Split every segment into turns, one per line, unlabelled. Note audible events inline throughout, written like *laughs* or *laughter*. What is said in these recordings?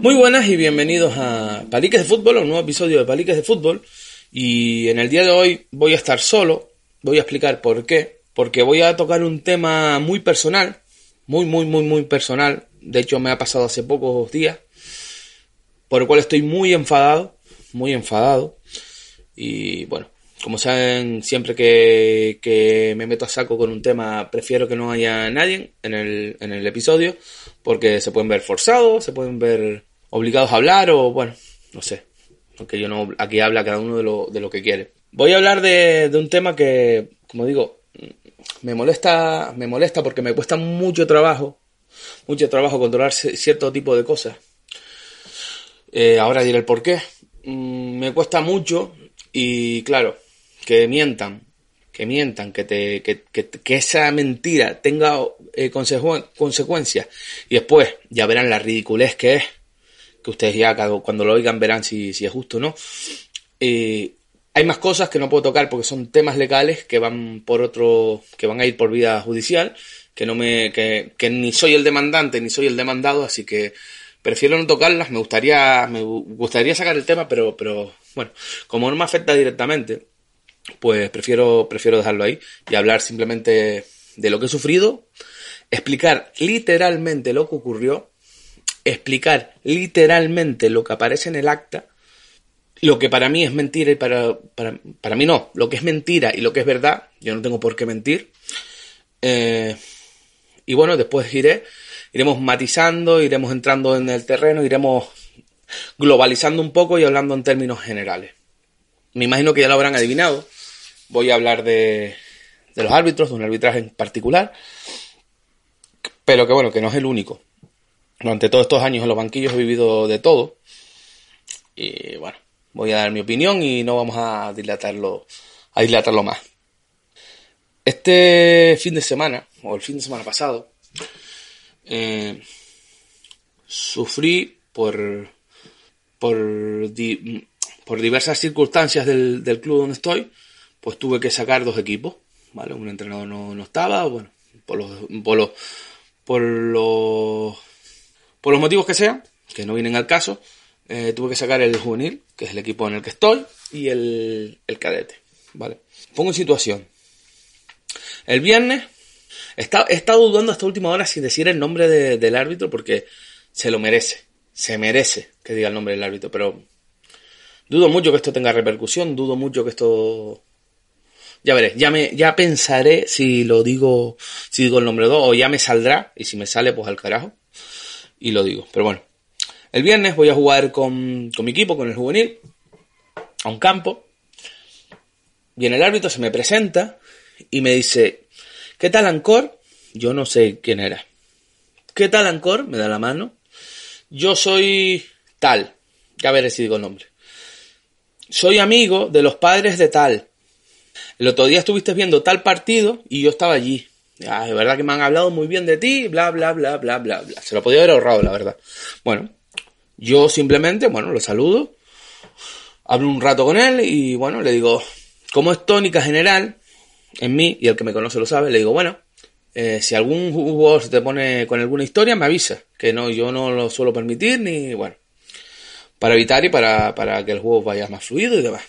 Muy buenas y bienvenidos a Paliques de Fútbol, un nuevo episodio de Paliques de Fútbol. Y en el día de hoy voy a estar solo, voy a explicar por qué. Porque voy a tocar un tema muy personal, muy, muy, muy, muy personal. De hecho, me ha pasado hace pocos días, por el cual estoy muy enfadado, muy enfadado. Y bueno, como saben, siempre que, que, me meto a saco con un tema, prefiero que no haya nadie en el, en el episodio, porque se pueden ver forzados, se pueden ver obligados a hablar o bueno, no sé. Aunque yo no, aquí habla cada uno de lo, de lo que quiere. Voy a hablar de, de un tema que, como digo, me molesta, me molesta porque me cuesta mucho trabajo, mucho trabajo controlar cierto tipo de cosas. Eh, ahora diré el por qué. Mm, me cuesta mucho y claro, que mientan, que mientan, que, te, que, que, esa mentira tenga eh, consecuencias y después ya verán la ridiculez que es que ustedes ya cuando lo oigan verán si, es justo o no. Eh, hay más cosas que no puedo tocar porque son temas legales que van por otro, que van a ir por vía judicial, que no me, que, que ni soy el demandante ni soy el demandado, así que prefiero no tocarlas. Me gustaría, me gustaría sacar el tema, pero, pero bueno, como no me afecta directamente, pues prefiero, prefiero dejarlo ahí y hablar simplemente de lo que he sufrido, explicar literalmente lo que ocurrió explicar literalmente lo que aparece en el acta, lo que para mí es mentira y para, para, mí no, lo que es mentira y lo que es verdad, yo no tengo por qué mentir. Eh, y bueno, después iré, iremos matizando, iremos entrando en el terreno, iremos globalizando un poco y hablando en términos generales. Me imagino que ya lo habrán adivinado. Voy a hablar de, de los árbitros, de un arbitraje en particular, pero que bueno, que no es el único. Durante todos estos años en los banquillos he vivido de todo. Y bueno, voy a dar mi opinión y no vamos a dilatarlo, a dilatarlo más. Este fin de semana, o el fin de semana pasado, eh, sufrí por, por, por diversas circunstancias del, del, club donde estoy, pues tuve que sacar dos equipos, ¿vale? Un entrenador no, no estaba, bueno, por los, por los, por los por los motivos que sean, que no vienen al caso, eh, tuve que sacar el juvenil, que es el equipo en el que estoy, y el, el cadete. ¿vale? Pongo en situación. El viernes he estado, dudando hasta última hora si decir el nombre del árbitro porque se lo merece. Se merece que diga el nombre del árbitro, pero dudo mucho que esto tenga repercusión, dudo mucho que esto... Ya veré, ya, me, ya pensaré si lo digo, si digo el nombre 2 o ya me saldrá y si me sale pues al carajo y lo digo. Pero bueno, el viernes voy a jugar con, con mi equipo, con el juvenil, a un campo. Viene el árbitro, se me presenta y me dice, ¿qué tal Ancor? Yo no sé quién era. ¿Qué tal Ancor? Me da la mano. Yo soy tal. Ya veré si digo el nombre. Soy amigo de los padres de tal. El otro día estuviste viendo tal partido y yo estaba allí. Ah, es verdad que me han hablado muy bien de ti, bla, bla, bla, bla, bla, bla. Se lo podía haber ahorrado, la verdad. Bueno, yo simplemente, bueno, lo saludo, hablo un rato con él y, bueno, le digo, como es tónica general en mí, y el que me conoce lo sabe, le digo, bueno, eh, si algún jugador se te pone con alguna historia, me avisa, que no, yo no lo suelo permitir, ni, bueno, para evitar y para, para que el juego vaya más fluido y demás.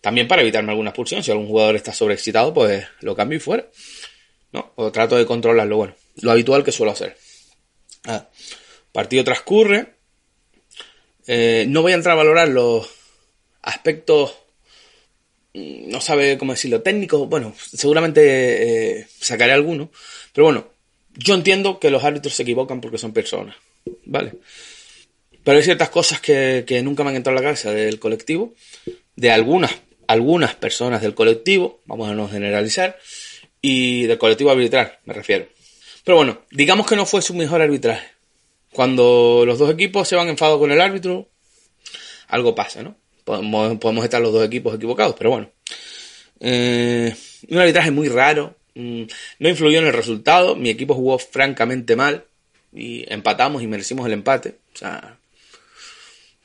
También para evitarme alguna expulsión, si algún jugador está sobreexcitado, pues lo cambio y fuera. ¿No? O trato de controlarlo, bueno, lo habitual que suelo hacer. Ah, partido transcurre. Eh, no voy a entrar a valorar los aspectos, mm, no sabe cómo decirlo, técnicos, bueno, seguramente eh, sacaré alguno, pero bueno, yo entiendo que los árbitros se equivocan porque son personas, ¿vale? Pero hay ciertas cosas que, que nunca me han entrado a la cabeza del colectivo, de algunas, algunas personas del colectivo, vamos a no generalizar, y del colectivo arbitral, me refiero. Pero bueno, digamos que no fue su mejor arbitraje. cuando los dos equipos se van enfadados con el árbitro, algo pasa, ¿no? Podemos, estar los dos equipos equivocados, pero bueno. Eh, un arbitraje muy raro. mm, No influyó en el resultado. Mi equipo jugó francamente mal. Y empatamos y merecimos el empate. O sea,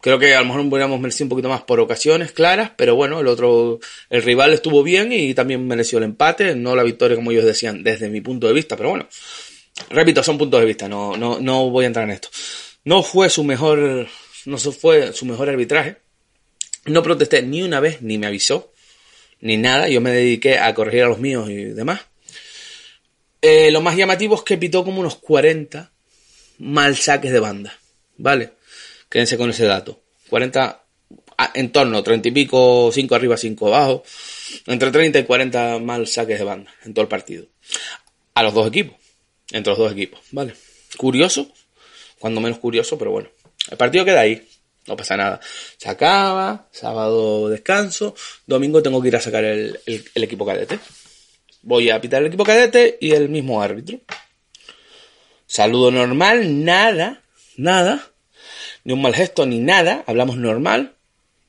creo que a lo mejor hubiéramos merecido un poquito más por ocasiones claras. Pero bueno, el otro, el rival estuvo bien y también mereció el empate. No la victoria como ellos decían desde mi punto de vista. Pero bueno, repito, son puntos de vista. No, no, no voy a entrar en esto. No fue su mejor, no fue su mejor arbitraje. No protesté ni una vez, ni me avisó, ni nada. Yo me dediqué a corregir a los míos y demás. Eh, lo más llamativo es que pitó como unos 40 mal saques de banda. ¿Vale? Quédense con ese dato. 40 a- en torno, 30 y pico, 5 arriba, 5 abajo. Entre 30 y 40 mal saques de banda en todo el partido. A los dos equipos. Entre los dos equipos. ¿Vale? Curioso. Cuando menos curioso, pero bueno. El partido queda ahí. No pasa nada. Se acaba, sábado descanso, domingo tengo que ir a sacar el, el- el equipo cadete. Voy a pitar el equipo cadete y el mismo árbitro. Saludo normal, nada, nada. Ni un mal gesto, ni nada. Hablamos normal.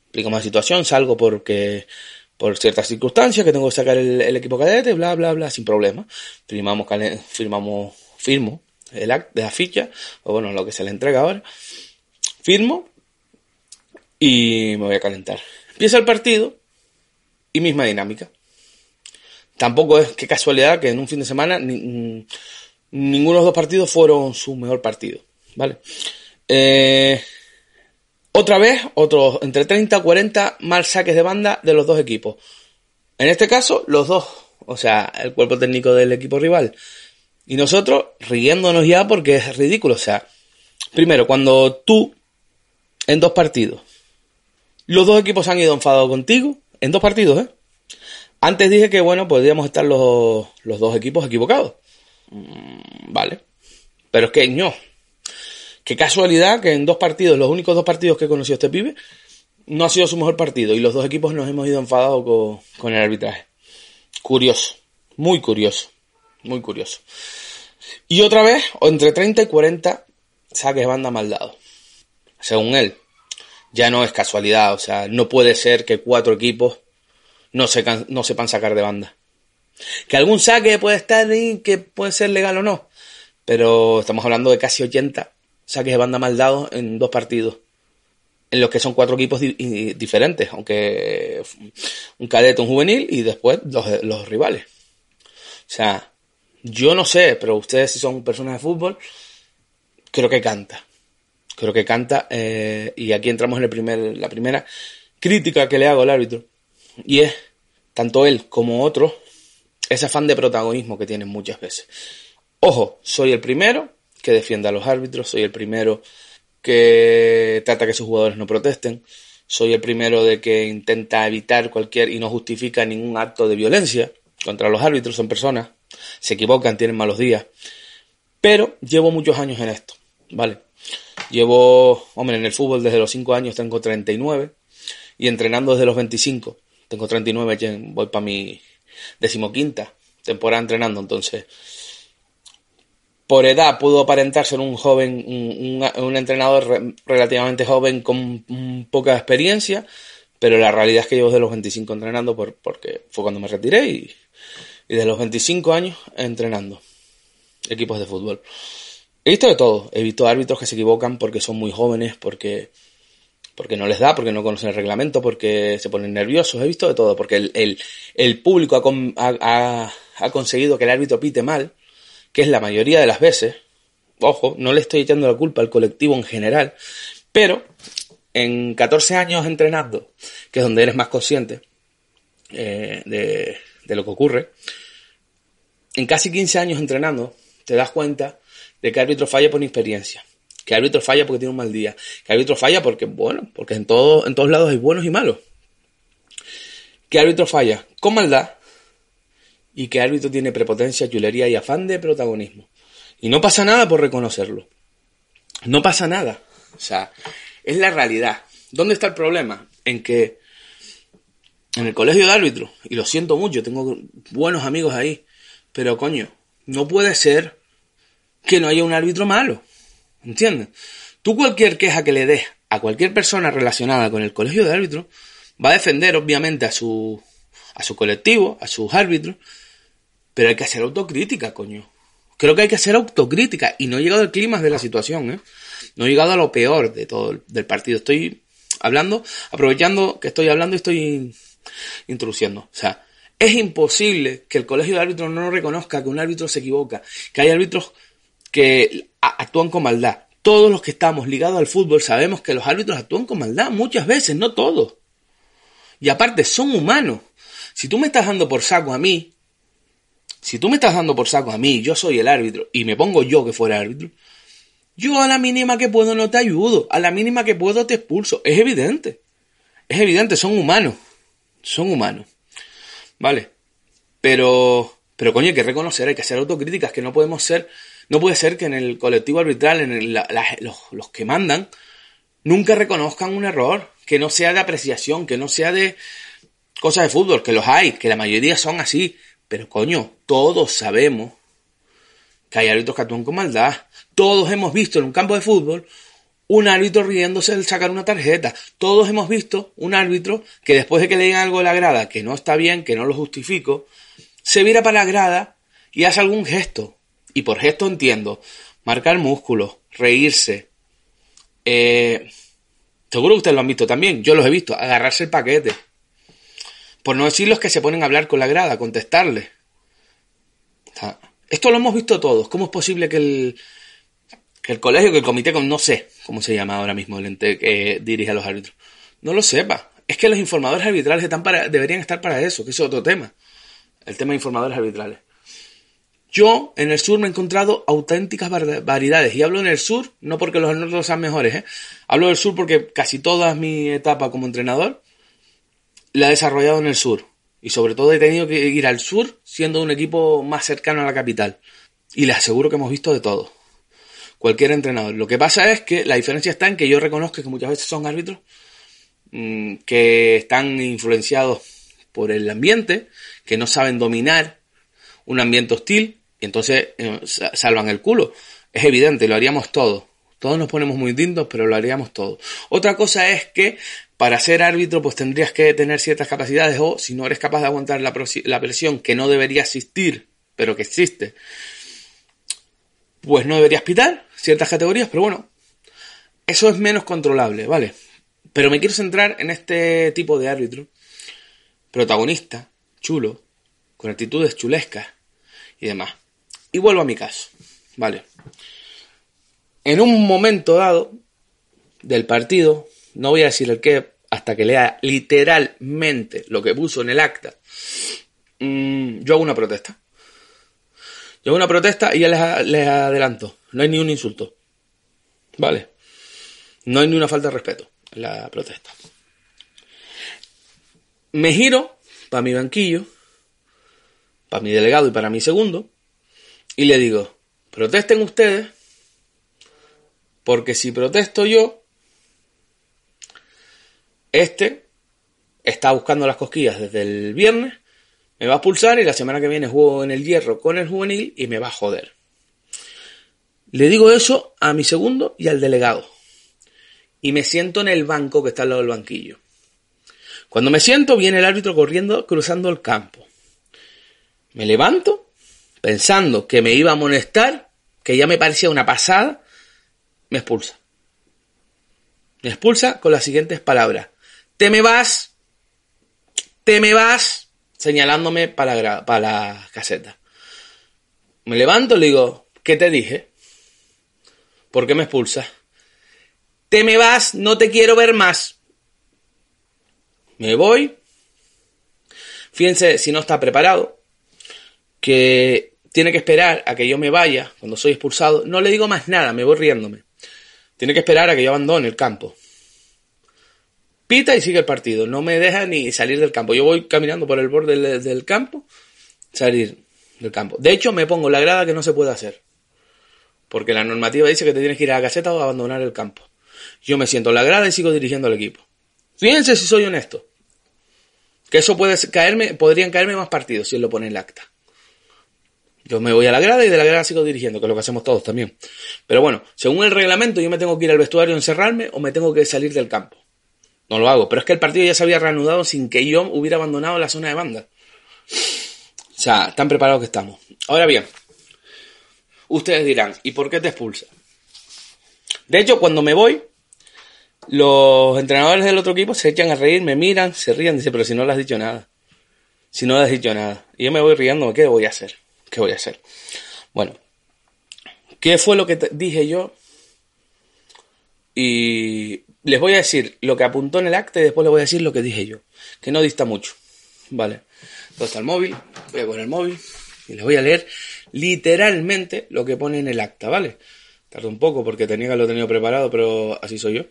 Explicamos la situación, salgo porque por ciertas circunstancias que tengo que sacar el, equipo cadete, bla, bla, bla, sin problema. Firmamos, firmamos, firmo el act de la ficha, o bueno, lo que se le entrega ahora. Firmo y me voy a calentar. Empieza el partido y misma dinámica. Tampoco es que casualidad que en un fin de semana ni- mm, ninguno de los dos partidos fueron su mejor partido. ¿Vale? Eh, otra vez, otros entre 30 y 40 mal saques de banda de los dos equipos. En este caso, los dos. O sea, el cuerpo técnico del equipo rival. Y nosotros riéndonos ya porque es ridículo. O sea, primero, cuando tú en dos partidos los dos equipos han ido enfadados contigo, en dos partidos, ¿eh? Antes dije que, bueno, podríamos estar los, los dos equipos equivocados. Mm, vale. Pero es que no. Qué casualidad que en dos partidos, los únicos dos partidos que conoció este pibe, no ha sido su mejor partido y los dos equipos nos hemos ido enfadados con, el arbitraje. Curioso. Muy curioso. Muy curioso. Y otra vez, entre 30 y 40 saques de banda mal dados. Según él ya no es casualidad, o sea, no puede ser que cuatro equipos no, no sepan sacar de banda. Que algún saque puede estar ahí, que puede ser legal o no, pero estamos hablando de casi 80 saques de banda mal dados en dos partidos, en los que son cuatro equipos diferentes, aunque un cadete, un juvenil y después los, los rivales. O sea, yo no sé, pero ustedes si son personas de fútbol, creo que canta creo que canta eh, y aquí entramos en el primer, la primera crítica que le hago al árbitro y es tanto él como otros ese afán de protagonismo que tienen muchas veces ojo soy el primero que defiende a los árbitros soy el primero que trata que sus jugadores no protesten soy el primero de que intenta evitar cualquier y no justifica ningún acto de violencia contra los árbitros son personas se equivocan tienen malos días pero llevo muchos años en esto vale Llevo, hombre, en el fútbol desde los 5 años tengo 39 y entrenando desde los 25. Tengo 39, ya voy para mi decimoquinta temporada entrenando, entonces por edad puedo aparentar ser un joven, un, entrenador re- relativamente joven con poca experiencia, pero la realidad es que llevo desde los 25 entrenando por, porque fue cuando me retiré y, y desde los 25 años entrenando equipos de fútbol. He visto de todo. He visto árbitros que se equivocan porque son muy jóvenes, porque, porque no les da, porque no conocen el reglamento, porque se ponen nerviosos. He visto de todo, porque el, el, público ha- ha- ha conseguido que el árbitro pite mal, que es la mayoría de las veces. Ojo, no le estoy echando la culpa al colectivo en general, pero en 14 años entrenando, que es donde eres más consciente eh, de, lo que ocurre, en casi 15 años entrenando, te das cuenta de que árbitro falla por inexperiencia, que árbitro falla porque tiene un mal día, que árbitro falla porque, bueno, porque en, todo, en todos lados hay buenos y malos, que árbitro falla con maldad y que árbitro tiene prepotencia, chulería y afán de protagonismo. Y no pasa nada por reconocerlo. No pasa nada. O sea, es la realidad. ¿Dónde está el problema? En que en el colegio de árbitros, y lo siento mucho, tengo buenos amigos ahí, pero coño, no puede ser que no haya un árbitro malo. ¿Entiendes? Tú cualquier queja que le des a cualquier persona relacionada con el colegio de árbitros, va a defender obviamente a su, a su colectivo, a sus árbitros, pero hay que hacer autocrítica, coño. Creo que hay que hacer autocrítica y no he llegado al clima de la situación, ¿eh? No he llegado a lo peor de todo el, del partido. Estoy hablando, aprovechando que estoy hablando y estoy introduciendo. O sea, es imposible que el colegio de árbitros no reconozca que un árbitro se equivoca, que hay árbitros que actúan con maldad. Todos los que estamos ligados al fútbol sabemos que los árbitros actúan con maldad muchas veces, no todos. Y aparte, son humanos. Si tú me estás dando por saco a mí, si tú me estás dando por saco a mí, yo soy el árbitro, y me pongo yo que fuera árbitro, yo a la mínima que puedo no te ayudo, a la mínima que puedo te expulso. Es evidente. Es evidente, son humanos. Son humanos. ¿Vale? Pero, pero coño, hay que reconocer, hay que hacer autocríticas, que no podemos ser, no puede ser que en el colectivo arbitral, en los, los que mandan, nunca reconozcan un error, que no sea de apreciación, que no sea de cosas de fútbol, que los hay, que la mayoría son así, pero coño, todos sabemos que hay árbitros que actúan con maldad. Todos hemos visto en un campo de fútbol un árbitro riéndose al sacar una tarjeta. Todos hemos visto un árbitro que después de que le digan algo de la grada que no está bien, que no lo justifico, se vira para la grada y hace algún gesto. Y por gesto entiendo marcar músculos, reírse. Eh, seguro que ustedes lo han visto también. Yo los he visto. Agarrarse el paquete. Por no decir los que se ponen a hablar con la grada, contestarle. esto lo hemos visto todos. ¿Cómo es posible que el, que el colegio, que el comité, no sé cómo se llama ahora mismo el ente que dirige a los árbitros, no lo sepa? Es que los informadores arbitrales están para, deberían estar para eso, que es otro tema. El tema de informadores arbitrales. Yo en el sur me he encontrado auténticas variedades. Y hablo en el sur, no porque los norte sean mejores, ¿eh? Hablo del sur porque casi toda mi etapa como entrenador la he desarrollado en el sur. Y sobre todo he tenido que ir al sur siendo un equipo más cercano a la capital. Y les aseguro que hemos visto de todo. Cualquier entrenador. Lo que pasa es que la diferencia está en que yo reconozco que muchas veces son árbitros mmm, que están influenciados por el ambiente, que no saben dominar un ambiente hostil y entonces eh, salvan el culo. Es evidente, lo haríamos todo. Todos nos ponemos muy lindos, pero lo haríamos todo. Otra cosa es que para ser árbitro pues tendrías que tener ciertas capacidades o si no eres capaz de aguantar la, presión que no debería existir, pero que existe, pues no deberías pitar ciertas categorías, pero bueno, eso es menos controlable, ¿vale? Pero me quiero centrar en este tipo de árbitro, protagonista, chulo, con actitudes chulescas y demás. Y vuelvo a mi caso, ¿vale? En un momento dado del partido, no voy a decir el qué hasta que lea literalmente lo que puso en el acta. Mm, yo hago una protesta. Yo hago una protesta y ya les, les adelanto. No hay ni un insulto. ¿Vale? No hay ni una falta de respeto en la protesta. Me giro para mi banquillo, para mi delegado y para mi segundo, y le digo, protesten ustedes, porque si protesto yo, este está buscando las cosquillas desde el viernes, me va a expulsar y la semana que viene juego en el hierro con el juvenil y me va a joder. Le digo eso a mi segundo y al delegado. Y me siento en el banco que está al lado del banquillo. Cuando me siento, viene el árbitro corriendo, cruzando el campo. Me levanto, pensando que me iba a amonestar, que ya me parecía una pasada, me expulsa. Me expulsa con las siguientes palabras te me vas, te me vas, señalándome para la, para la caseta. Me levanto y le digo, ¿qué te dije? ¿Por qué me expulsas? Te me vas, no te quiero ver más. Me voy. Fíjense si no está preparado, que tiene que esperar a que yo me vaya cuando soy expulsado. No le digo más nada, me voy riéndome. Tiene que esperar a que yo abandone el campo pita y sigue el partido. No me deja ni salir del campo. Yo voy caminando por el borde del, campo, salir del campo. De hecho, me pongo la grada que no se puede hacer. Porque la normativa dice que te tienes que ir a la caseta o abandonar el campo. Yo me siento en la grada y sigo dirigiendo al equipo. Fíjense si soy honesto. Que eso puede caerme, podrían caerme más partidos si él lo pone en el acta. Yo me voy a la grada y de la grada sigo dirigiendo, que es lo que hacemos todos también. Pero bueno, según el reglamento, yo me tengo que ir al vestuario encerrarme o me tengo que salir del campo. No lo hago, pero es que el partido ya se había reanudado sin que yo hubiera abandonado la zona de banda. O sea, tan preparados que estamos. Ahora bien, ustedes dirán, ¿y por qué te expulsa? De hecho, cuando me voy, los entrenadores del otro equipo se echan a reír, me miran, se ríen, dicen, pero si no le has dicho nada. Si no le has dicho nada. Y yo me voy riendo, ¿qué voy a hacer? ¿Qué voy a hacer? Bueno, ¿qué fue lo que dije yo? Y les voy a decir lo que apuntó en el acta y después les voy a decir lo que dije yo. Que no dista mucho. Vale. Entonces está el móvil, voy a poner el móvil y les voy a leer literalmente lo que pone en el acta, ¿vale? Tardó un poco porque tenía que haberlo tenido preparado, pero así soy yo.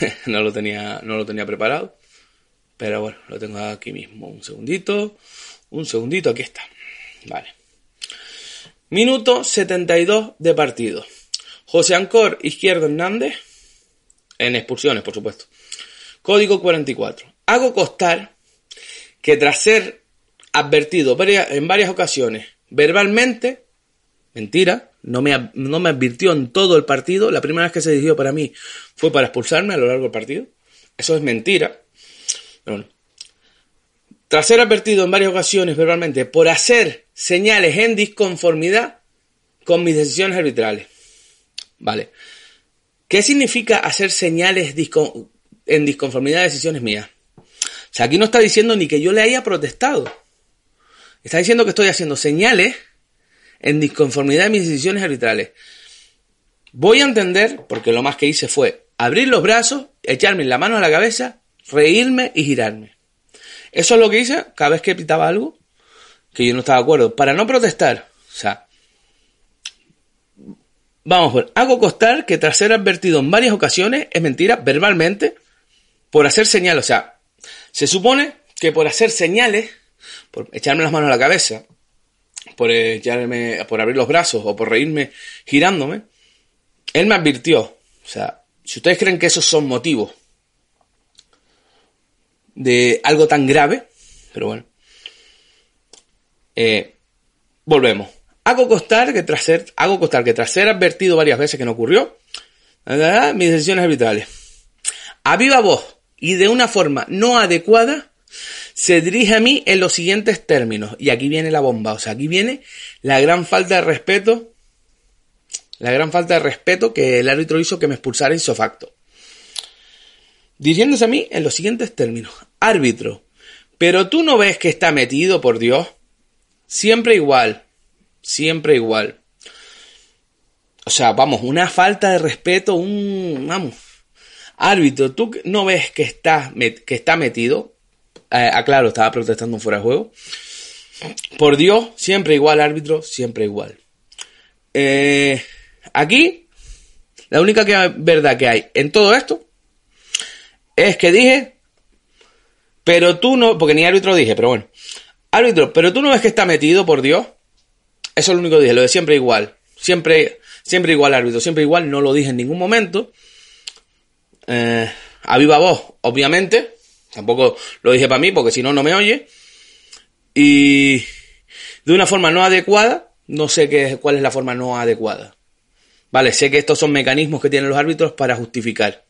*laughs* no, lo tenía, no lo tenía preparado. Pero bueno, lo tengo aquí mismo. Un segundito. Un segundito, aquí está. Vale. Minuto 72 de partido. José Ancor, izquierdo Hernández. En expulsiones, por supuesto. Código 44. Hago constar que tras ser advertido en varias ocasiones verbalmente, mentira, no me, no me advirtió en todo el partido, la primera vez que se dirigió para mí fue para expulsarme a lo largo del partido, eso es mentira. tras ser advertido en varias ocasiones verbalmente por hacer señales en disconformidad con mis decisiones arbitrales. Vale. ¿Qué significa hacer señales en disconformidad de decisiones mías? O sea, aquí no está diciendo ni que yo le haya protestado. Está diciendo que estoy haciendo señales en disconformidad de mis decisiones arbitrales. Voy a entender, porque lo más que hice fue abrir los brazos, echarme la mano a la cabeza, reírme y girarme. Eso es lo que hice cada vez que pitaba algo que yo no estaba de acuerdo. Para no protestar, o sea, vamos a ver, hago constar que tras ser advertido en varias ocasiones, es mentira, verbalmente, por hacer señales, o sea, se supone que por hacer señales, por echarme las manos a la cabeza, por, echarme, por abrir los brazos o por reírme girándome, él me advirtió. O sea, si ustedes creen que esos son motivos de algo tan grave, pero bueno, eh, volvemos. Hago constar que tras ser, hago que tras ser advertido varias veces que no ocurrió, mis decisiones arbitrales. A viva voz y de una forma no adecuada, se dirige a mí en los siguientes términos. Y aquí viene la bomba. O sea, aquí viene la gran falta de respeto. La gran falta de respeto que el árbitro hizo que me expulsara facto. Dirigiéndose a mí en los siguientes términos. Árbitro, pero tú no ves que está metido, por Dios. Siempre igual. Siempre igual. O sea, vamos, una falta de respeto, un... Vamos. Árbitro, tú no ves que está, que está metido. Eh, aclaro, estaba protestando fuera de juego. Por Dios, siempre igual, árbitro, siempre igual. Eh, aquí, la única verdad que hay en todo esto es que dije, pero tú no, porque ni árbitro dije, pero bueno, árbitro, pero tú no ves que está metido, por Dios. Eso es lo único que dije, lo de siempre igual. Siempre, siempre igual, árbitro, siempre igual, no lo dije en ningún momento. Eh, a viva voz, obviamente, Tampoco lo dije para mí porque si no, no me oye. Y de una forma no adecuada, no sé qué, cuál es la forma no adecuada. Vale, sé que estos son mecanismos que tienen los árbitros para justificar.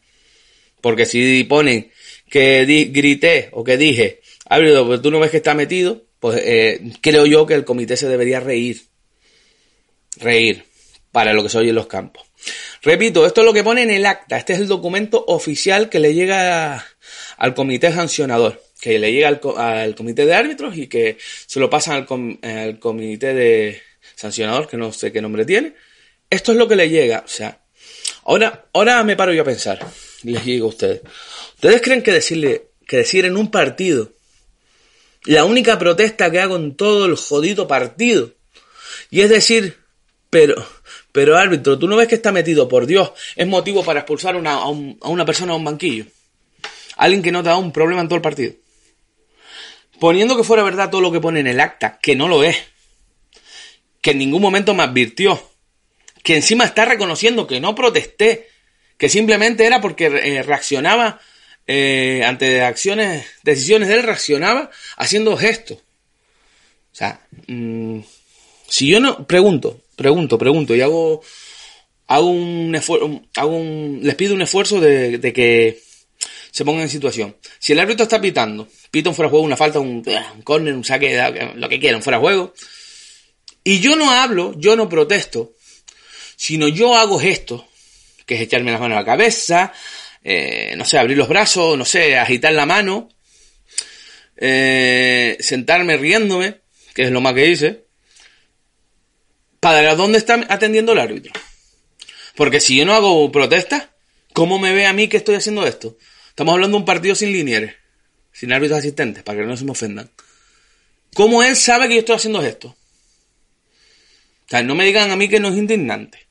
Porque si ponen que grité o que dije, árbitro, pero tú no ves que está metido, pues eh, creo yo que el comité se debería reír. Reír para lo que se oye en los campos. Repito, esto es lo que pone en el acta. Este es el documento oficial que le llega al comité sancionador, que le llega al, comité de árbitros y que se lo pasan al, comité de sancionador, que no sé qué nombre tiene. Esto es lo que le llega. O sea, ahora, ahora me paro yo a pensar. Les digo a ustedes. ¿Ustedes creen que decirle, que decir en un partido, la única protesta que hago en todo el jodido partido, y es decir, pero, pero árbitro, tú no ves que está metido, por Dios, es motivo para expulsar a, a, una persona a un banquillo. Alguien que no te da un problema en todo el partido. Poniendo que fuera verdad todo lo que pone en el acta, que no lo es. Que en ningún momento me advirtió. Que encima está reconociendo que no protesté. Que simplemente era porque eh, reaccionaba eh, ante acciones, decisiones de él, reaccionaba haciendo gestos. O sea, mm, Si yo no, pregunto, pregunto, pregunto y hago, hago un esfuerzo, hago les pido un esfuerzo de, que se pongan en situación. Si el árbitro está pitando, pita un fuera de juego, una falta, un, un córner, un saque, lo que quieran, fuera de juego, y yo no hablo, yo no protesto, sino yo hago esto, que es echarme las manos a la cabeza, eh, no sé, abrir los brazos, no sé, agitar la mano, eh, sentarme riéndome, que es lo más que hice, para dónde está atendiendo el árbitro. Porque si yo no hago protesta, ¿cómo me ve a mí que estoy haciendo esto? Estamos hablando de un partido sin linieres, sin árbitros asistentes, para que no se me ofendan. ¿Cómo él sabe que yo estoy haciendo esto? O sea, no me digan a mí que no es indignante.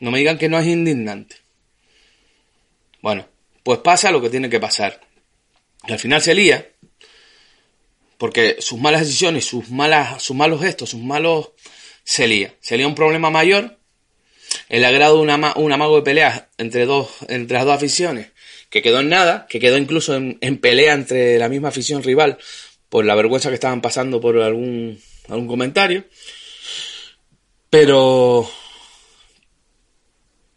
No me digan que no es indignante. Bueno, pues pasa lo que tiene que pasar. Y al final se lía, porque sus malas decisiones, sus, malas, sus malos gestos, sus malos... se lía. Un problema mayor, el agrado de un amago de peleas entre, dos, entre las dos aficiones, que quedó en nada, que quedó incluso en, en, pelea entre la misma afición rival por la vergüenza que estaban pasando por algún, algún comentario. Pero...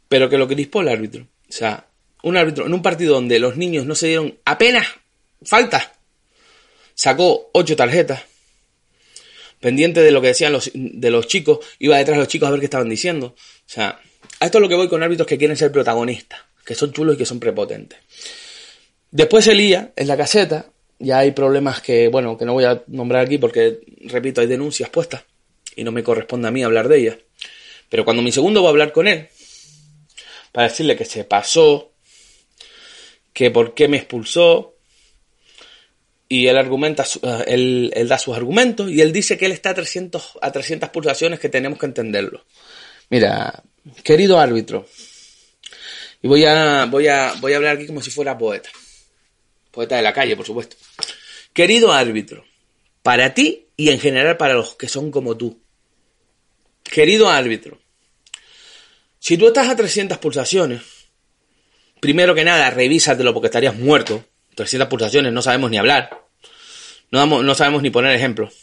Pero que lo que dispone el árbitro. O sea, un árbitro en un partido donde los niños no se dieron apenas falta, sacó ocho tarjetas, pendiente de lo que decían los, de los chicos, iba detrás de los chicos a ver qué estaban diciendo. O sea, a esto es lo que voy con árbitros que quieren ser protagonistas, que son chulos y que son prepotentes. Después se lía en la caseta, ya hay problemas que, bueno, que no voy a nombrar aquí porque, repito, hay denuncias puestas y no me corresponde a mí hablar de ellas. Pero cuando mi segundo va a hablar con él, para decirle que se pasó, que por qué me expulsó, y él argumenta, él, él, da sus argumentos y él dice que él está a 300, a 300 pulsaciones que tenemos que entenderlo. Mira, querido árbitro, y voy a, voy a, voy a hablar aquí como si fuera poeta. Poeta de la calle, por supuesto. Querido árbitro, para ti y en general para los que son como tú. Querido árbitro, si tú estás a 300 pulsaciones, primero que nada, revísatelo porque estarías muerto. 300 pulsaciones, no sabemos ni hablar. No, damos, no sabemos ni poner ejemplos.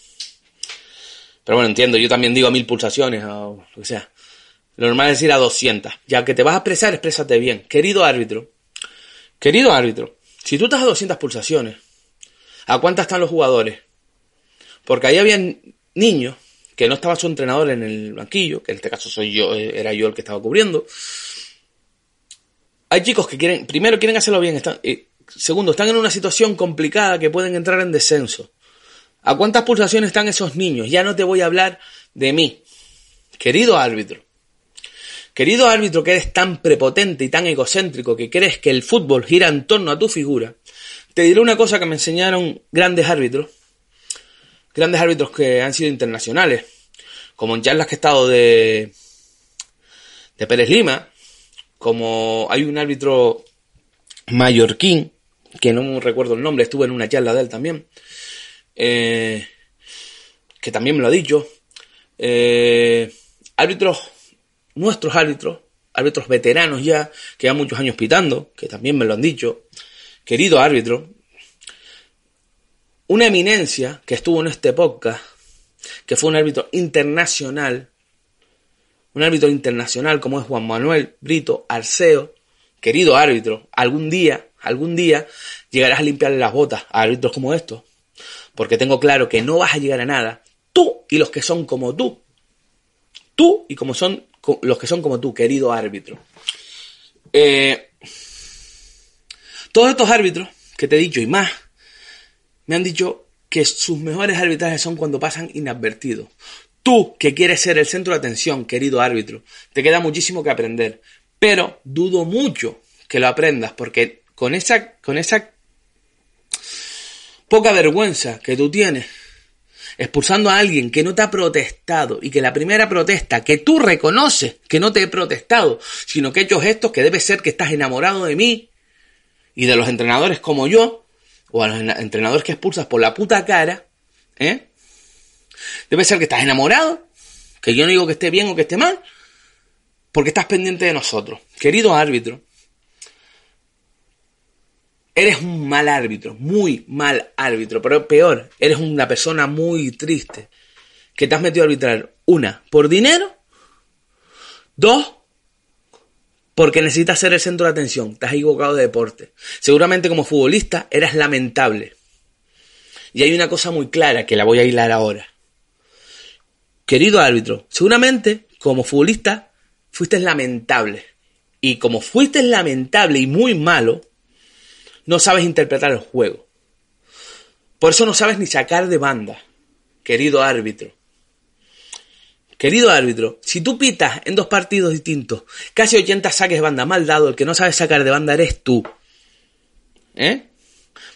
Pero bueno, entiendo, yo también digo a mil pulsaciones o lo que sea. Lo normal es decir a 200. Ya que te vas a expresar, exprésate bien. Querido árbitro, querido árbitro, si tú estás a 200 pulsaciones, ¿a cuántas están los jugadores? Porque ahí habían niños que no estaba su entrenador en el banquillo, que en este caso soy yo, era yo el que estaba cubriendo. Hay chicos que quieren, primero quieren hacerlo bien, están, eh, segundo, están en una situación complicada que pueden entrar en descenso. ¿A cuántas pulsaciones están esos niños? Ya no te voy a hablar de mí. Querido árbitro. Querido árbitro que eres tan prepotente y tan egocéntrico que crees que el fútbol gira en torno a tu figura, te diré una cosa que me enseñaron grandes árbitros, grandes árbitros que han sido internacionales, como en charlas que he estado de, de Pérez Lima, como hay un árbitro mallorquín, que no recuerdo el nombre, estuve en una charla de él también, eh, que también me lo ha dicho, eh, árbitros, nuestros árbitros, árbitros veteranos ya, que ya muchos años pitando, que también me lo han dicho, querido árbitro, una eminencia que estuvo en este podcast, que fue un árbitro internacional, un árbitro internacional como es Juan Manuel Brito Arceo, querido árbitro, algún día, algún día llegarás a limpiarle las botas a árbitros como estos, porque tengo claro que no vas a llegar a nada, tú y los que son como tú, tú y como son los que son como tú, querido árbitro. Eh, todos estos árbitros que te he dicho y más, me han dicho que sus mejores arbitrajes son cuando pasan inadvertidos. Tú, que quieres ser el centro de atención, querido árbitro, te queda muchísimo que aprender, pero dudo mucho que lo aprendas, porque con esa, con esa poca vergüenza que tú tienes, expulsando a alguien que no te ha protestado y que la primera protesta que tú reconoces que no te he protestado, sino que he hecho gestos que debe ser que estás enamorado de mí y de los entrenadores como yo, o a los entrenadores que expulsas por la puta cara, ¿eh? Debe ser que estás enamorado, que yo no digo que esté bien o que esté mal, porque estás pendiente de nosotros. Querido árbitro, eres un mal árbitro, muy mal árbitro, pero peor, eres una persona muy triste, que te has metido a arbitrar. Una, por dinero. Dos, porque necesitas ser el centro de atención. Te has equivocado de deporte. Seguramente como futbolista eras lamentable. Y hay una cosa muy clara que la voy a hilar ahora. Querido árbitro, seguramente como futbolista fuiste lamentable. Y como fuiste lamentable y muy malo, no sabes interpretar el juego. Por eso no sabes ni sacar de banda, querido árbitro. Querido árbitro, si tú pitas en dos partidos distintos, casi 80 saques de banda mal dado, el que no sabe sacar de banda eres tú. ¿Eh?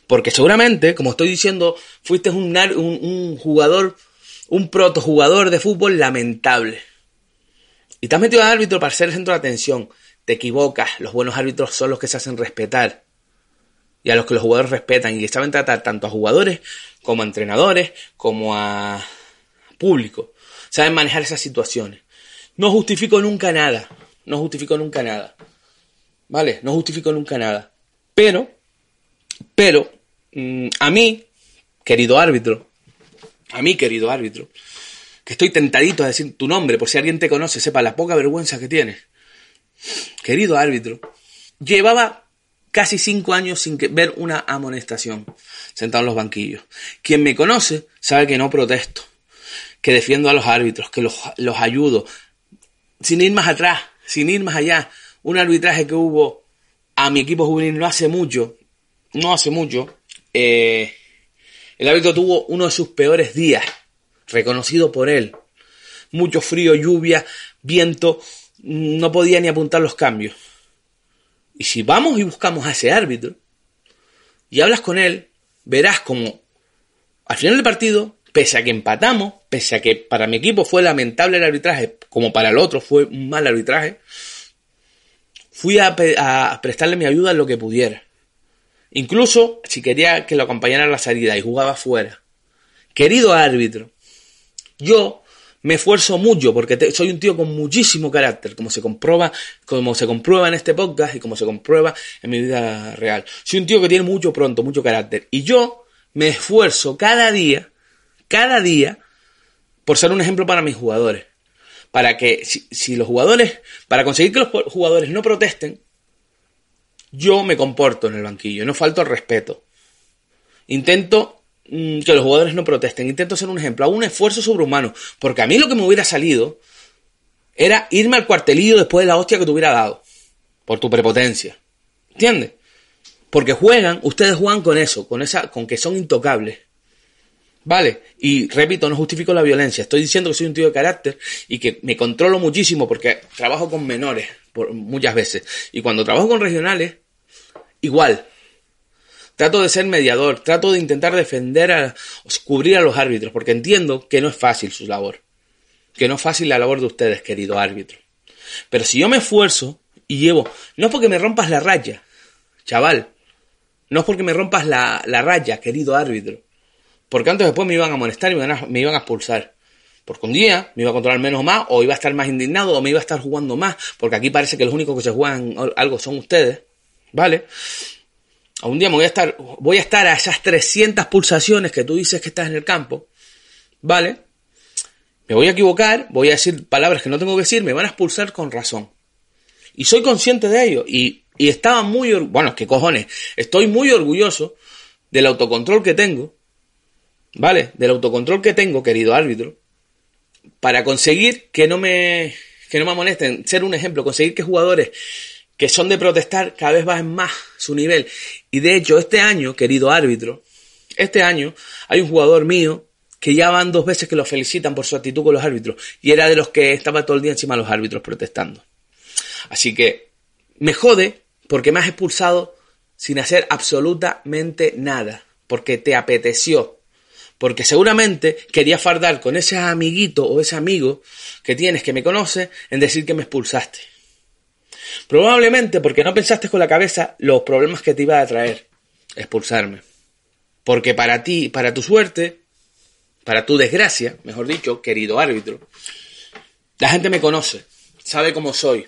Porque seguramente, como estoy diciendo, fuiste un, un, jugador, un protojugador de fútbol lamentable. Te has metido al árbitro para ser el centro de atención. Te equivocas. Los buenos árbitros son los que se hacen respetar. Y a los que los jugadores respetan. Y saben tratar tanto a jugadores como a entrenadores, como a público. Saben manejar esas situaciones. No justifico nunca nada. No justifico nunca nada. ¿Vale? No justifico nunca nada. Pero, pero, Mm, a mí, querido árbitro, a mí, querido árbitro, que estoy tentadito a decir tu nombre, por si alguien te conoce, sepa la poca vergüenza que tienes. Querido árbitro, llevaba casi cinco años sin ver una amonestación, sentado en los banquillos. Quien me conoce sabe que no protesto, que defiendo a los árbitros, que los, los ayudo, sin ir más atrás, sin ir más allá. Un arbitraje que hubo a mi equipo juvenil no hace mucho, no hace mucho, eh, el árbitro tuvo uno de sus peores días, reconocido por él. Mucho frío, lluvia, viento, no podía ni apuntar los cambios. Y si vamos y buscamos a ese árbitro y hablas con él, verás como al final del partido, pese a que empatamos, pese a que para mi equipo fue lamentable el arbitraje, como para el otro fue un mal arbitraje, fui a, a prestarle mi ayuda en lo que pudiera. Incluso si quería que lo acompañara a la salida y jugaba fuera. Querido árbitro, yo me esfuerzo mucho porque soy un tío con muchísimo carácter, como se comprueba, como se comprueba en este podcast y como se comprueba en mi vida real. Soy un tío que tiene mucho pronto, mucho carácter. Y yo me esfuerzo cada día, cada día, por ser un ejemplo para mis jugadores. Para que si, si los jugadores, para conseguir que los jugadores no protesten, yo me comporto en el banquillo, no falto al respeto. Intento mm, que los jugadores no protesten, intento ser un ejemplo, hago un esfuerzo sobrehumano, porque a mí lo que me hubiera salido era irme al cuartelillo después de la hostia que te hubiera dado, por tu prepotencia. ¿Entiendes? Porque juegan, ustedes juegan con eso, con esa, con que son intocables. ¿Vale? Y repito, no justifico la violencia. Estoy diciendo que soy un tío de carácter y que me controlo muchísimo porque trabajo con menores por, muchas veces. Y cuando trabajo con regionales, igual. Trato de ser mediador, trato de intentar defender, a, cubrir a los árbitros, porque entiendo que no es fácil su labor. Que no es fácil la labor de ustedes, querido árbitro. Pero si yo me esfuerzo y llevo, no es porque me rompas la raya, chaval. No es porque me rompas la, la raya, querido árbitro porque antes después me iban a molestar y me iban a, me iban a expulsar. Porque un día me iba a controlar menos o más, o iba a estar más indignado, o me iba a estar jugando más, porque aquí parece que los únicos que se juegan algo son ustedes, ¿vale? A un día me voy a estar, voy a estar a esas 300 pulsaciones que tú dices que estás en el campo, ¿vale? Me voy a equivocar, voy a decir palabras que no tengo que decir, me van a expulsar con razón. Y soy consciente de ello, y, y estaba muy, bueno, qué cojones, estoy muy orgulloso del autocontrol que tengo, ¿vale? Del autocontrol que tengo, querido árbitro, para conseguir que no me, que no me amonesten, ser un ejemplo, conseguir que jugadores que son de protestar cada vez bajen más su nivel. Y de hecho, este año, querido árbitro, este año hay un jugador mío que ya van dos veces que lo felicitan por su actitud con los árbitros y era de los que estaba todo el día encima de los árbitros protestando. Así que me jode porque me has expulsado sin hacer absolutamente nada, porque te apeteció porque seguramente quería fardar con ese amiguito o ese amigo que tienes que me conoce en decir que me expulsaste. Probablemente porque no pensaste con la cabeza los problemas que te iba a traer expulsarme. Porque para ti, para tu suerte, para tu desgracia, mejor dicho, querido árbitro, la gente me conoce, sabe cómo soy.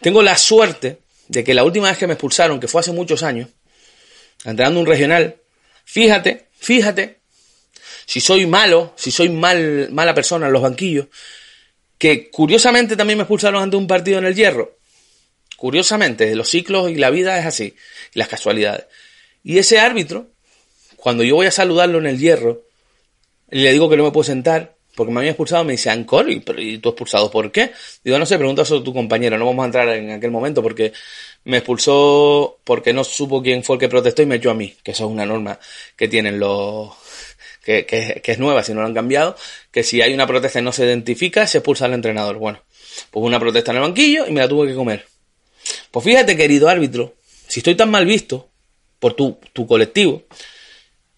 Tengo la suerte de que la última vez que me expulsaron, que fue hace muchos años, entrando un regional, fíjate, fíjate si soy malo, si soy mal, mala persona en los banquillos, que curiosamente también me expulsaron ante un partido en el hierro. Curiosamente, los ciclos y la vida es así, las casualidades. Y ese árbitro, cuando yo voy a saludarlo en el hierro, le digo que no me puedo sentar, porque me había expulsado, me dice, Ancor, ¿y, ¿y tú expulsado por qué? Digo, no sé, pregunta a tu compañero, no vamos a entrar en aquel momento, porque me expulsó porque no supo quién fue el que protestó y me echó a mí, que eso es una norma que tienen los... Que, que, que es nueva, si no lo han cambiado, que si hay una protesta y no se identifica, se expulsa al entrenador. Bueno, pues una protesta en el banquillo y me la tuve que comer. Pues fíjate, querido árbitro, si estoy tan mal visto por tu, tu colectivo,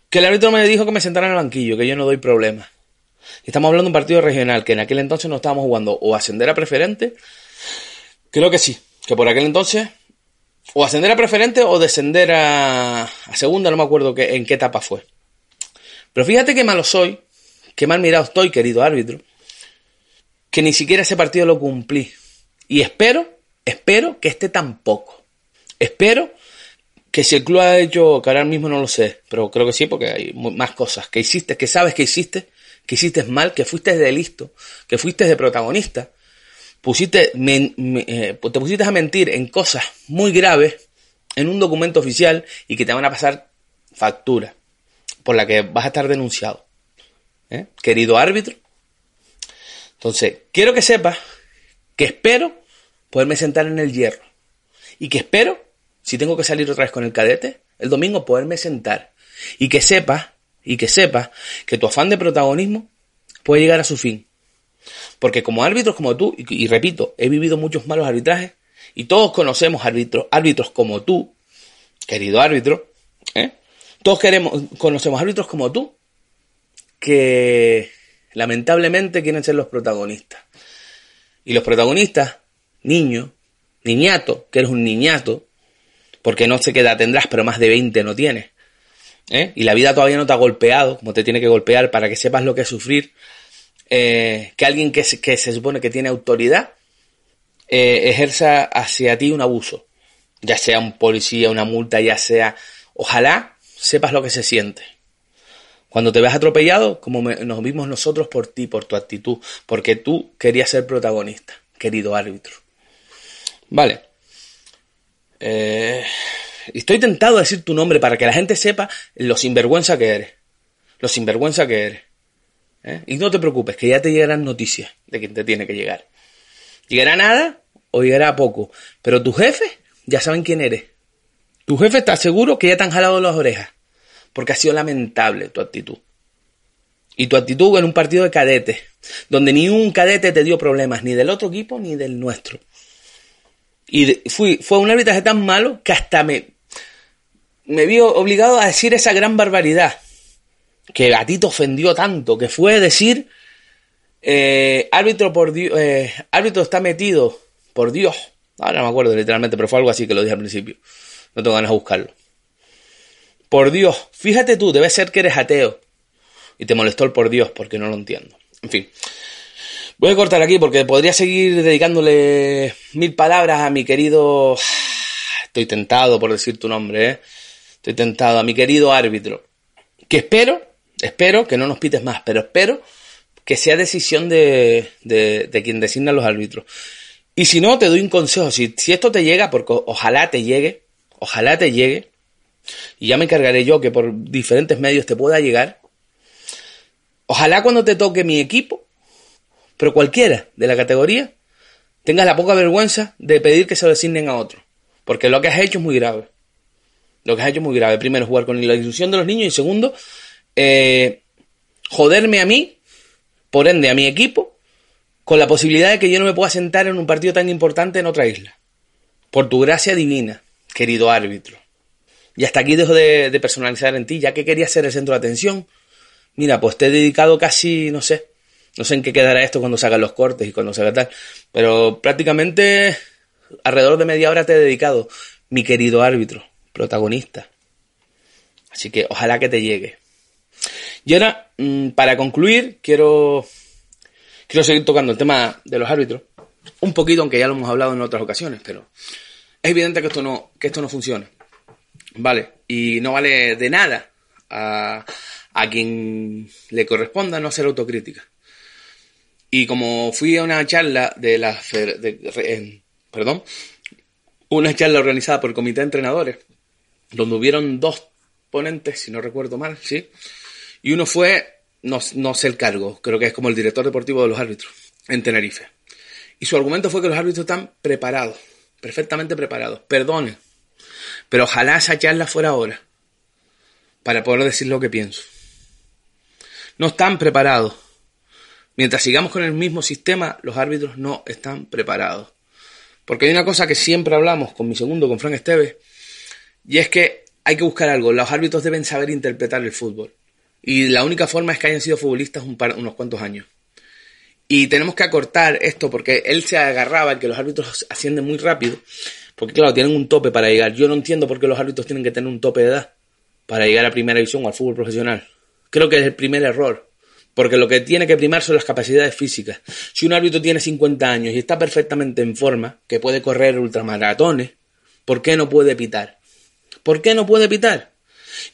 que el árbitro me dijo que me sentara en el banquillo, que yo no doy problemas. Estamos hablando de un partido regional, que en aquel entonces no estábamos jugando o ascender a preferente, creo que sí, que por aquel entonces, o ascender a preferente o descender a, segunda, no me acuerdo que, en qué etapa fue. Pero fíjate qué malo soy, qué mal mirado estoy, querido árbitro, que ni siquiera ese partido lo cumplí. Y espero, espero que este tampoco. Espero que si el club ha hecho, que ahora mismo no lo sé, pero creo que sí, porque hay más cosas que hiciste, que sabes que hiciste, que hiciste mal, que fuiste de listo, que fuiste de protagonista, pusiste, me, eh, te pusiste a mentir en cosas muy graves en un documento oficial y que te van a pasar factura por la que vas a estar denunciado. ¿Eh? Querido árbitro. Entonces, quiero que sepas que espero poderme sentar en el hierro y que espero, si tengo que salir otra vez con el cadete, el domingo poderme sentar y que sepas y que sepas que tu afán de protagonismo puede llegar a su fin. Porque como árbitros como tú, y, y repito, he vivido muchos malos arbitrajes, y todos conocemos árbitros, árbitros como tú, querido árbitro, ¿eh? todos queremos, conocemos árbitros como tú, que lamentablemente quieren ser los protagonistas. Y los protagonistas, niño, niñato, que eres un niñato, porque no sé qué edad tendrás, pero más de 20 no tienes. ¿eh? y la vida todavía no te ha golpeado, como te tiene que golpear para que sepas lo que es sufrir, eh, que alguien que se, supone que tiene autoridad eh, ejerza hacia ti un abuso, ya sea un policía, una multa, ya sea, ojalá sepas lo que se siente. Cuando te ves atropellado, como nos vimos nosotros por ti, por tu actitud, porque tú querías ser protagonista, querido árbitro. Vale. Eh, Estoy tentado a decir tu nombre para que la gente sepa lo sinvergüenza que eres. Lo sinvergüenza que eres. ¿Eh? Y no te preocupes, que ya te llegarán noticias de quien te tiene que llegar. Llegará nada o llegará poco. Pero tu jefe ya saben quién eres. Tu jefe está seguro que ya te han jalado las orejas. Porque ha sido lamentable tu actitud. Y tu actitud en un partido de cadetes, donde ni un cadete te dio problemas, ni del otro equipo ni del nuestro. Y fui, fue un arbitraje tan malo que hasta me, me vi obligado a decir esa gran barbaridad que a ti te ofendió tanto, que fue decir, eh, árbitro por Dios, eh, árbitro está metido por Dios. Ahora no me acuerdo literalmente, pero fue algo así que lo dije al principio. No tengo ganas de buscarlo. Por Dios, fíjate tú, debe ser que eres ateo. Y te molestó el por Dios, porque no lo entiendo. En fin. Voy a cortar aquí porque podría seguir dedicándole mil palabras a mi querido... Estoy tentado por decir tu nombre, ¿eh? Estoy tentado a mi querido árbitro. Que espero, espero que no nos pites más, pero espero que sea decisión de, de, de quien designa los árbitros. Y si no, te doy un consejo. Si, si esto te llega, porque ojalá te llegue, ojalá te llegue, y ya me encargaré yo que por diferentes medios te pueda llegar. Ojalá cuando te toque mi equipo, pero cualquiera de la categoría, tengas la poca vergüenza de pedir que se lo designen a otro. Porque lo que has hecho es muy grave. Lo que has hecho es muy grave. Primero, jugar con la ilusión de los niños. Y segundo, eh, joderme a mí, por ende a mi equipo, con la posibilidad de que yo no me pueda sentar en un partido tan importante en otra isla. Por tu gracia divina, querido árbitro. Y hasta aquí dejo de, de personalizar en ti, ya que quería ser el centro de atención. Mira, pues te he dedicado casi, no sé, no sé en qué quedará esto cuando se hagan los cortes y cuando se haga tal, pero prácticamente alrededor de media hora te he dedicado, mi querido árbitro protagonista. Así que ojalá que te llegue. Y ahora, mm, para concluir, quiero, quiero seguir tocando el tema de los árbitros. Un poquito, aunque ya lo hemos hablado en otras ocasiones, pero es evidente que esto no, que esto no funciona. Vale, y no vale de nada a, a quien le corresponda no hacer autocrítica. Y como fui a una charla de la... Perdón, una charla organizada por el comité de entrenadores, donde hubieron dos ponentes, si no recuerdo mal, ¿sí? Y uno fue, no, no sé el cargo, creo que es como el director deportivo de los árbitros en Tenerife. Y su argumento fue que los árbitros están preparados, perfectamente preparados. Perdone, pero ojalá esa charla fuera ahora, para poder decir lo que pienso. No están preparados. Mientras sigamos con el mismo sistema, los árbitros no están preparados. Porque hay una cosa que siempre hablamos con mi segundo, con Frank Esteves, y es que hay que buscar algo. Los árbitros deben saber interpretar el fútbol. Y la única forma es que hayan sido futbolistas un par, unos cuantos años. Y tenemos que acortar esto porque él se agarraba que los árbitros ascienden muy rápido. Porque claro, tienen un tope para llegar. Yo no entiendo por qué los árbitros tienen que tener un tope de edad para llegar a primera división o al fútbol profesional. Creo que es el primer error. Porque lo que tiene que primar son las capacidades físicas. Si un árbitro tiene 50 años y está perfectamente en forma, que puede correr ultramaratones, ¿por qué no puede pitar? ¿Por qué no puede pitar?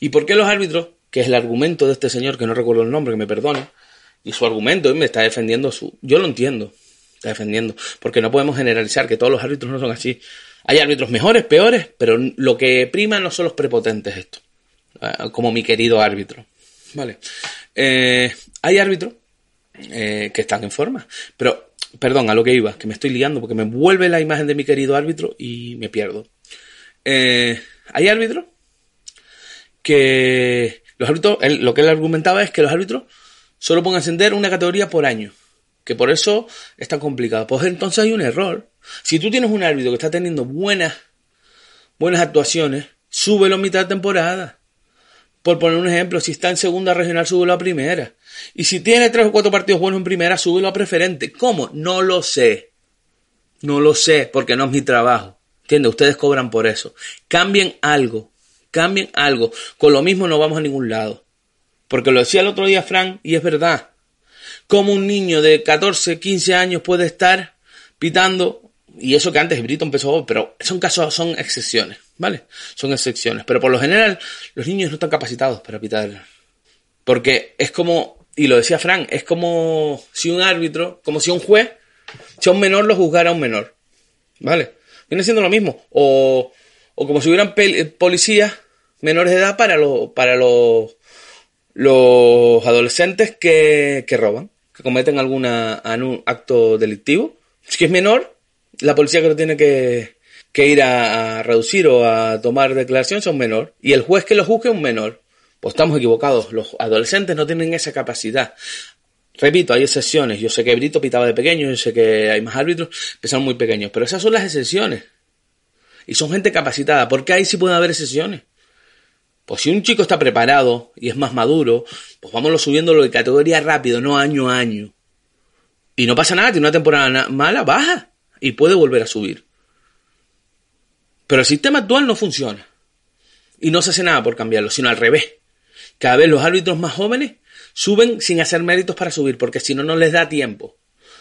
¿Y por qué los árbitros, que es el argumento de este señor, que no recuerdo el nombre, que me perdone, y su argumento me está defendiendo su... Yo lo entiendo, está defendiendo, porque no podemos generalizar que todos los árbitros no son así. Hay árbitros mejores, peores, pero lo que prima no son los prepotentes esto, ah, como mi querido árbitro. Vale. Eh, hay árbitros eh, que están en forma, pero, perdón, a lo que iba, que me estoy liando porque me vuelve la imagen de mi querido árbitro y me pierdo. Eh, hay árbitros que los árbitros, lo que él argumentaba es que los árbitros solo pueden ascender una categoría por año. Que por eso es tan complicado. Pues entonces hay un error. Si tú tienes un árbitro que está teniendo buenas, buenas actuaciones, súbelo a mitad de temporada. Por poner un ejemplo, si está en segunda regional, súbelo a primera. Y si tiene tres o cuatro partidos buenos en primera, súbelo a preferente. ¿Cómo? No lo sé. No lo sé, porque no es mi trabajo. ¿Entiendes? Ustedes cobran por eso. Cambien algo. Cambien algo. Con lo mismo no vamos a ningún lado. Porque lo decía el otro día Frank y es verdad. Como un niño de 14, 15 años puede estar pitando, y eso que antes Brito empezó, pero son casos, son excepciones, ¿vale? Son excepciones. Pero por lo general, los niños no están capacitados para pitar. Porque es como, y lo decía Frank, es como si un árbitro, como si un juez, si a un menor lo juzgara a un menor. ¿Vale? Viene siendo lo mismo. O, o como si hubieran policías menores de edad para los, para los los adolescentes que, que roban, que cometen algún acto delictivo, si es menor, la policía que lo tiene que, que ir a, reducir o a tomar declaración son menor, y el juez que lo juzgue es un menor. Pues estamos equivocados, los adolescentes no tienen esa capacidad. Repito, hay excepciones. Yo sé que Brito pitaba de pequeño, yo sé que hay más árbitros que son muy pequeños, pero esas son las excepciones. Y son gente capacitada, porque ahí sí pueden haber excepciones. Pues si un chico está preparado y es más maduro, pues vámonos subiéndolo de categoría rápido, no año a año. Y no pasa nada, tiene una temporada mala, baja y puede volver a subir. Pero el sistema actual no funciona. Y no se hace nada por cambiarlo, sino al revés. Cada vez los árbitros más jóvenes suben sin hacer méritos para subir, porque si no, no les da tiempo.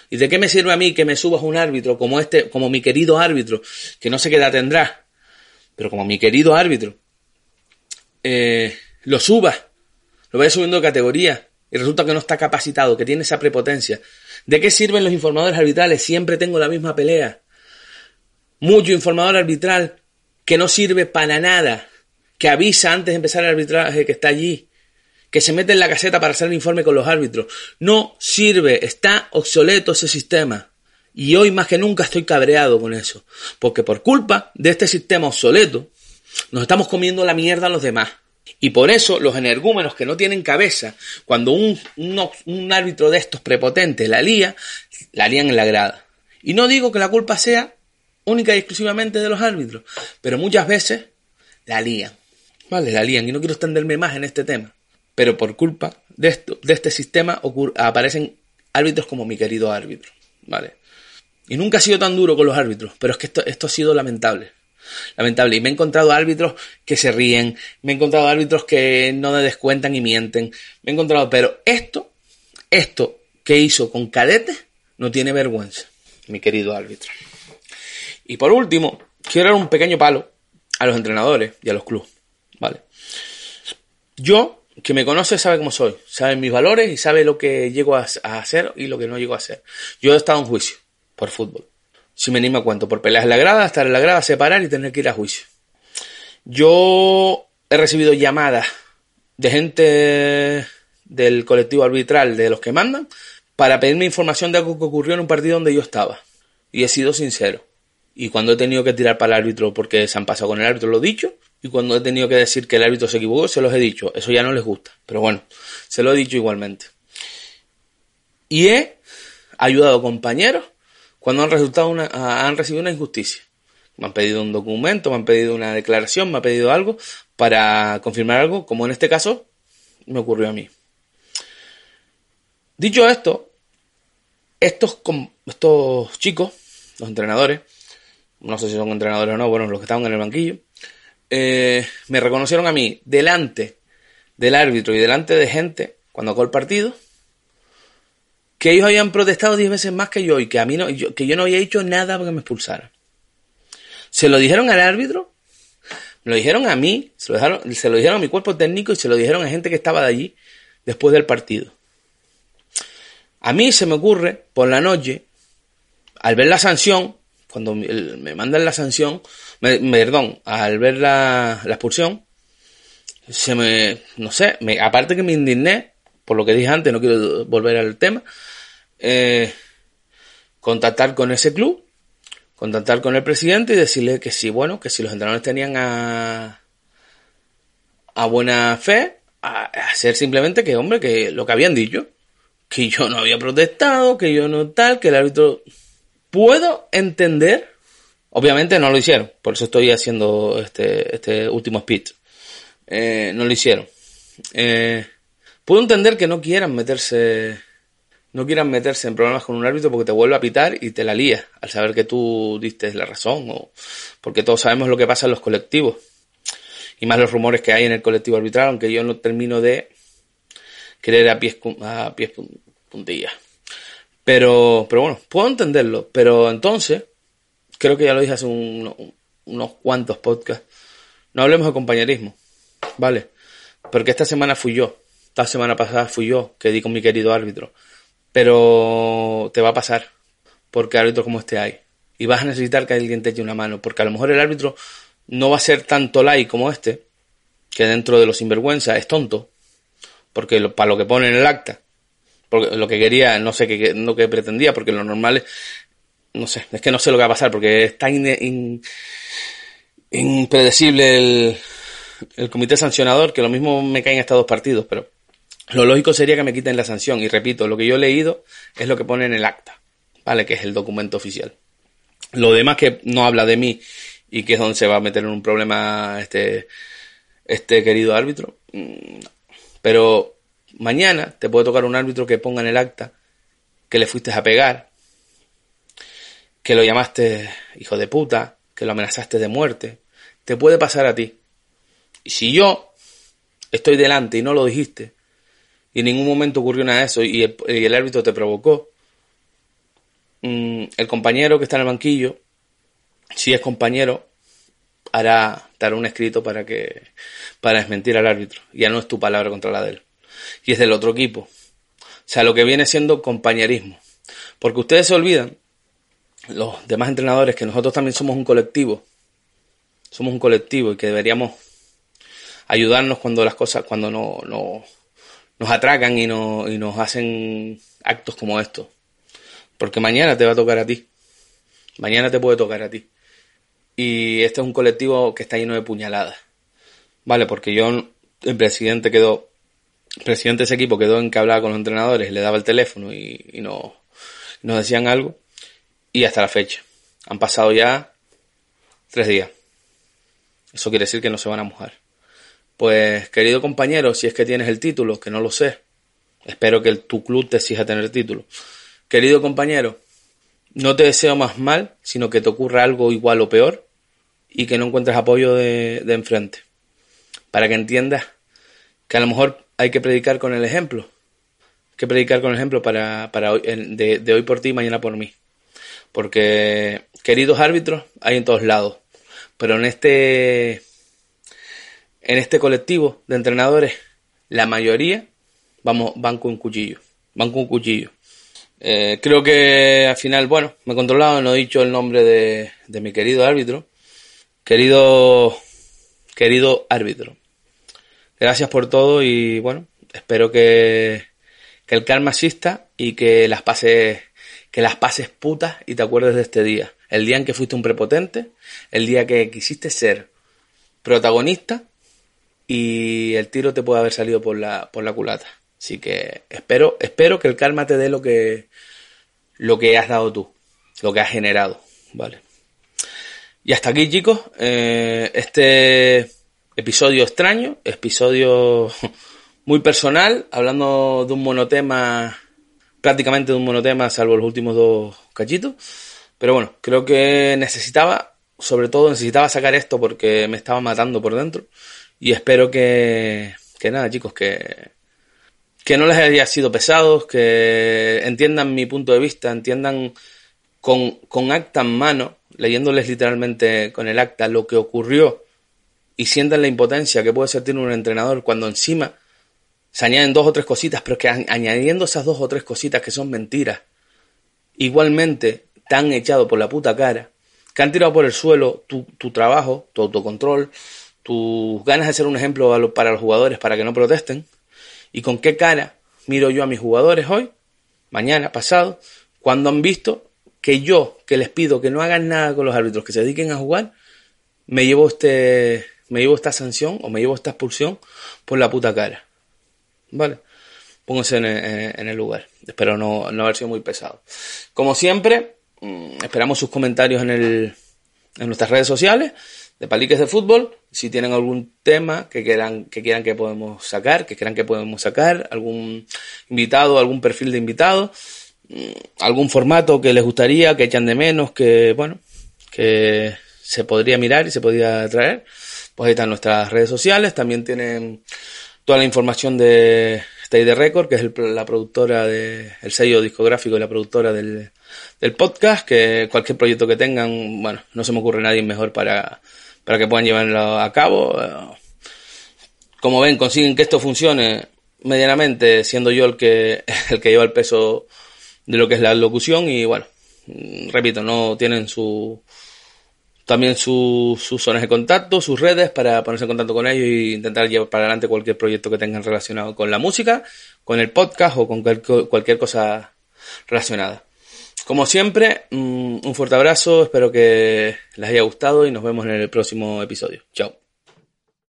¿Y de qué me sirve a mí que me subas un árbitro como este, como mi querido árbitro, que no sé qué edad tendrá, pero como mi querido árbitro, eh, lo suba, lo vaya subiendo de categoría y resulta que no está capacitado, que tiene esa prepotencia. ¿De qué sirven los informadores arbitrales? Siempre tengo la misma pelea. Mucho informador arbitral que no sirve para nada, que avisa antes de empezar el arbitraje que está allí, que se mete en la caseta para hacer el informe con los árbitros. No sirve, está obsoleto ese sistema. Y hoy más que nunca estoy cabreado con eso, porque por culpa de este sistema obsoleto, nos estamos comiendo la mierda a los demás. Y por eso los energúmenos que no tienen cabeza, cuando un, un, árbitro de estos prepotentes la lía, la lían en la grada. Y no digo que la culpa sea única y exclusivamente de los árbitros, pero muchas veces la lían. ¿Vale? La lían. Y no quiero extenderme más en este tema. Pero por culpa de, esto, de este sistema aparecen árbitros como mi querido árbitro. ¿Vale? Y nunca ha sido tan duro con los árbitros, pero es que esto, esto ha sido lamentable lamentable. Y me he encontrado árbitros que se ríen, me he encontrado árbitros que no me descuentan y mienten, me he encontrado, pero esto, esto que hizo con Cadete, no tiene vergüenza, mi querido árbitro. Y por último, quiero dar un pequeño palo a los entrenadores y a los clubes, ¿vale? Yo que me conoce sabe cómo soy, sabe mis valores y sabe lo que llego a, hacer y lo que no llego a hacer. Yo he estado en juicio por fútbol. Si me anima cuento, por peleas en la grada, estar en la grada, separar y tener que ir a juicio. Yo he recibido llamadas de gente del colectivo arbitral, de los que mandan, para pedirme información de algo que ocurrió en un partido donde yo estaba. Y he sido sincero. Y cuando he tenido que tirar para el árbitro porque se han pasado con el árbitro, lo he dicho. Y cuando he tenido que decir que el árbitro se equivocó, se los he dicho. Eso ya no les gusta. Pero bueno, se lo he dicho igualmente. Y he ayudado compañeros cuando han, resultado una, han recibido una injusticia. Me han pedido un documento, me han pedido una declaración, me han pedido algo para confirmar algo, como en este caso me ocurrió a mí. Dicho esto, estos, estos chicos, los entrenadores, no sé si son entrenadores o no, bueno, los que estaban en el banquillo, eh, me reconocieron a mí delante del árbitro y delante de gente cuando acabó el partido que ellos habían protestado diez veces más que yo y que a mí no, que yo no había hecho nada para que me expulsaran. Se lo dijeron al árbitro, me lo dijeron a mí, se lo, se lo dijeron a mi cuerpo técnico y se lo dijeron a gente que estaba de allí después del partido. A mí se me ocurre por la noche, al ver la sanción, cuando me mandan la sanción, perdón, al ver la, expulsión, se me, no sé, aparte que me indigné, por lo que dije antes, no quiero volver al tema, eh, contactar con ese club, contactar con el presidente y decirle que sí, bueno, que si los entrenadores tenían a, a buena fe, hacer simplemente que, hombre, que lo que habían dicho, que yo no había protestado, que yo no tal, que el árbitro... Puedo entender Obviamente no lo hicieron, por eso estoy haciendo este, este último speech. Eh, no lo hicieron. Eh, puedo entender que no quieran meterse, no quieran meterse en problemas con un árbitro porque te vuelve a pitar y te la lía al saber que tú diste la razón o porque todos sabemos lo que pasa en los colectivos y más los rumores que hay en el colectivo arbitral, aunque yo no termino de creer a pies, a pies puntillas. Pero, pero bueno, puedo entenderlo, pero entonces creo que ya lo dije hace unos cuantos podcasts, no hablemos de compañerismo, ¿vale? Porque esta semana fui yo, esta semana pasada fui yo que di con mi querido árbitro, pero te va a pasar, porque árbitro como este hay, y vas a necesitar que alguien te eche una mano, porque a lo mejor el árbitro no va a ser tanto like como este, que dentro de los sinvergüenza es tonto, porque para lo que pone en el acta, porque lo que quería, no sé qué, no que pretendía, porque lo normal es no sé, es que no sé lo que va a pasar porque es tan impredecible el, el comité sancionador que lo mismo me caen estos dos partidos, pero lo lógico sería que me quiten la sanción. Y repito, lo que yo he leído es lo que pone en el acta, ¿vale? Que es el documento oficial. Lo demás que no habla de mí y que es donde se va a meter en un problema este, este querido árbitro. Mm, pero mañana te puede tocar un árbitro que ponga en el acta que le fuiste a pegar, que lo llamaste hijo de puta, que lo amenazaste de muerte, te puede pasar a ti. Y si yo estoy delante y no lo dijiste, y en ningún momento ocurrió nada de eso, y el, árbitro te provocó, mm, el compañero que está en el banquillo, si es compañero, hará, dará un escrito para que, para desmentir al árbitro. Ya no es tu palabra contra la de él. Y es del otro equipo. O sea, lo que viene siendo compañerismo. Porque ustedes se olvidan los demás entrenadores que nosotros también somos un colectivo. Somos un colectivo y que deberíamos ayudarnos cuando las cosas, cuando no, no nos atracan y, no, y nos hacen actos como estos. Porque mañana te va a tocar a ti. Mañana te puede tocar a ti. Y este es un colectivo que está lleno de puñaladas. Vale, porque yo, el presidente quedó, presidente de ese equipo quedó en que hablaba con los entrenadores, le daba el teléfono y, y no, nos decían algo y hasta la fecha. Han pasado ya tres días. Eso quiere decir que no se van a mojar. Pues, querido compañero, si es que tienes el título, que no lo sé, espero que tu club te exija tener el título. Querido compañero, no te deseo más mal, sino que te ocurra algo igual o peor y que no encuentres apoyo de, enfrente. Para que entiendas que a lo mejor hay que predicar con el ejemplo. Hay que predicar con el ejemplo para, para hoy, de, de hoy por ti mañana por mí. Porque queridos árbitros hay en todos lados. Pero en este, en este colectivo de entrenadores la mayoría vamos, van con cuchillo. Van con cuchillo. Eh, creo que al final, bueno, me he controlado, no he dicho el nombre de, de mi querido árbitro. Querido, querido árbitro. Gracias por todo y bueno, espero que, que el karma exista y que las pases, que las pases putas y te acuerdes de este día. El día en que fuiste un prepotente, el día que quisiste ser protagonista y el tiro te puede haber salido por la, por la culata. Así que espero, espero que el karma te dé lo que, lo que has dado tú, lo que has generado, ¿vale? Y hasta aquí, chicos, eh, este episodio extraño, episodio *laughs* muy personal, hablando de un monotema, prácticamente de un monotema, salvo los últimos dos cachitos. Pero bueno, creo que necesitaba, sobre todo necesitaba sacar esto porque me estaba matando por dentro. Y espero que, que nada, chicos, que, que no les haya sido pesados, que entiendan mi punto de vista, entiendan con, con acta en mano, leyéndoles literalmente con el acta lo que ocurrió y sientan la impotencia que puede sentir un entrenador cuando encima se añaden dos o tres cositas, pero que añadiendo esas dos o tres cositas que son mentiras, igualmente te han echado por la puta cara, que han tirado por el suelo tu, tu trabajo, tu autocontrol, tus ganas de ser un ejemplo para los jugadores para que no protesten, y con qué cara miro yo a mis jugadores hoy, mañana, pasado, cuando han visto que yo, que les pido que no hagan nada con los árbitros, que se dediquen a jugar, me llevo este, me llevo esta sanción o me llevo esta expulsión por la puta cara. ¿Vale? Pónganse en, en, el lugar. Espero no, no haber sido muy pesado. Como siempre, mm, esperamos sus comentarios en, el, en nuestras redes sociales de Paliques de Fútbol. Si tienen algún tema que quieran, que quieran que podemos sacar, que quieran que podemos sacar, algún invitado, algún perfil de invitado, mm, algún formato que les gustaría, que echan de menos, que, bueno, que se podría mirar y se podría traer, pues ahí están nuestras redes sociales. También tienen toda la información de Stay the Record, que es la productora de, el sello discográfico y la productora del, del podcast, que cualquier proyecto que tengan, bueno, no se me ocurre nadie mejor para, para que puedan llevarlo a cabo. Como ven, consiguen que esto funcione medianamente, siendo yo el que, *laughs* el que lleva el peso de lo que es la locución y bueno, repito, no tienen su también sus zonas de contacto, sus redes para ponerse en contacto con ellos e intentar llevar para adelante cualquier proyecto que tengan relacionado con la música, con el podcast o con cualquier cosa relacionada. Como siempre, mm, un fuerte abrazo, espero que les haya gustado y nos vemos en el próximo episodio. Chao.